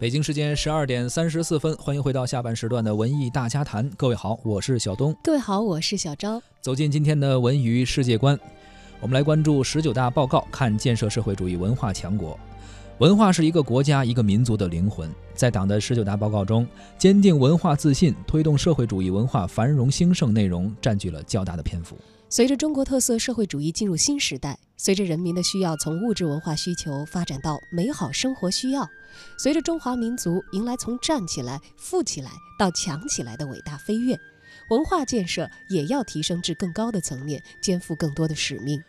北京时间十二点三十四分，欢迎回到下半时段的文艺大家谈。各位好，我是小东。各位好，我是小昭。走进今天的文娱世界观，我们来关注十九大报告，看建设社会主义文化强国。文化是一个国家、一个民族的灵魂。在党的十九大报告中，坚定文化自信、推动社会主义文化繁荣兴盛内容占据了较大的篇幅。随着中国特色社会主义进入新时代，随着人民的需要从物质文化需求发展到美好生活需要，随着中华民族迎来从站起来、富起来到强起来的伟大飞跃，文化建设也要提升至更高的层面，肩负更多的使命。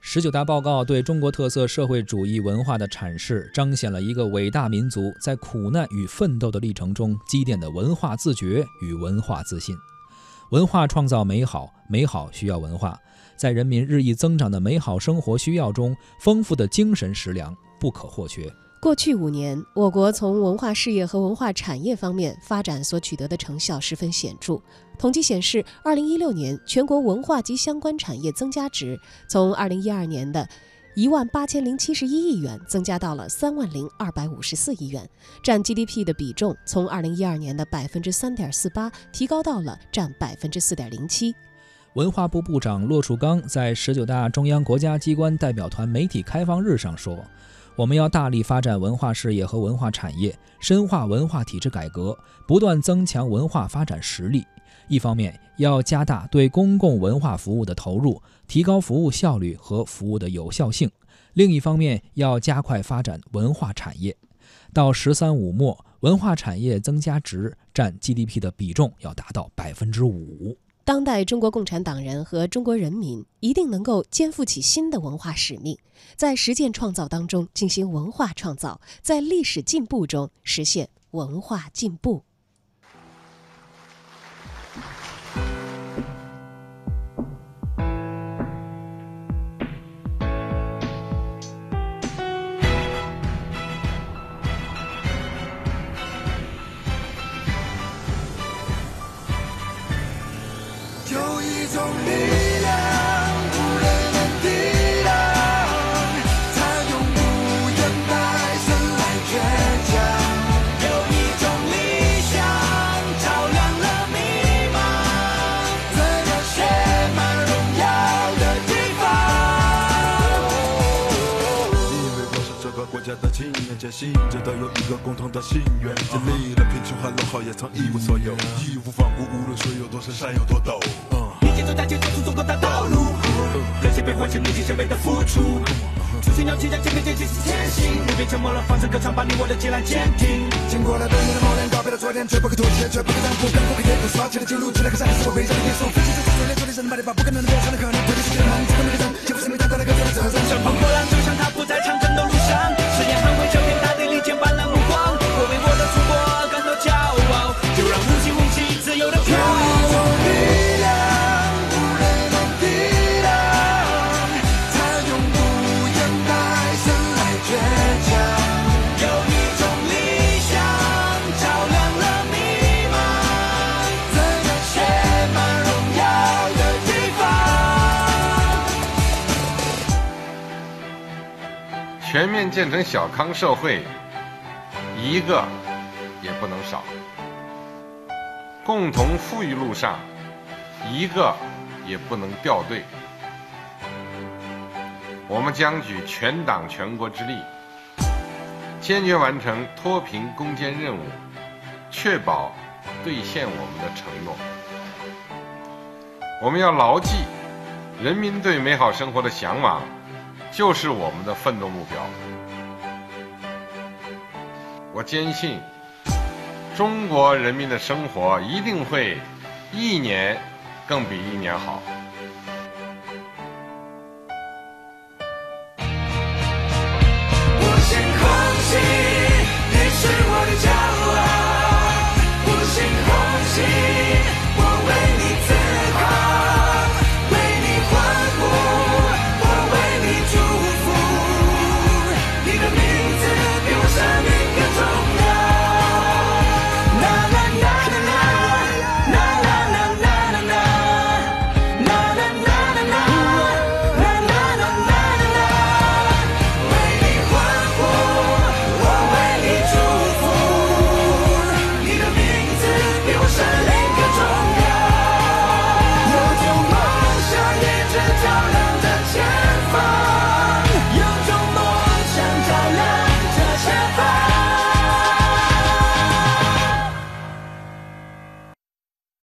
十九大报告对中国特色社会主义文化的阐释，彰显了一个伟大民族在苦难与奋斗的历程中积淀的文化自觉与文化自信。文化创造美好，美好需要文化。在人民日益增长的美好生活需要中，丰富的精神食粮不可或缺。过去五年，我国从文化事业和文化产业方面发展所取得的成效十分显著。统计显示，二零一六年全国文化及相关产业增加值从二零一二年的。一万八千零七十一亿元增加到了三万零二百五十四亿元，占 GDP 的比重从二零一二年的百分之三点四八提高到了占百分之四点零七。文化部部长骆树刚在十九大中央国家机关代表团媒体开放日上说：“我们要大力发展文化事业和文化产业，深化文化体制改革，不断增强文化发展实力。”一方面要加大对公共文化服务的投入，提高服务效率和服务的有效性；另一方面要加快发展文化产业，到“十三五”末，文化产业增加值占 GDP 的比重要达到百分之五。当代中国共产党人和中国人民一定能够肩负起新的文化使命，在实践创造当中进行文化创造，在历史进步中实现文化进步。的青年坚信着都有一个共同的心愿，经历了贫穷和落后，也曾一无所有，义无反顾，无论水有多深，山有多陡。一起走在前，走出中国的道路，热血被换成年轻前辈的付出。初心要记在肩并肩继续前行，不变沉默了，放声歌唱，把你我的艰难坚定。经过了多年的磨练，告别了昨天，绝不可妥协，绝不可让步，更不可掩护，刷起了记录，只那个山是我伟大的元素。奋起在昨天，昨天是把不可能的变成了可能，推进世界的梦，做每个人，肩负生命担当的各自的责任。乘风破浪，就像他不在长全面建成小康社会，一个也不能少；共同富裕路上，一个也不能掉队。我们将举全党全国之力，坚决完成脱贫攻坚任务，确保兑现我们的承诺。我们要牢记，人民对美好生活的向往。就是我们的奋斗目标。我坚信，中国人民的生活一定会一年更比一年好。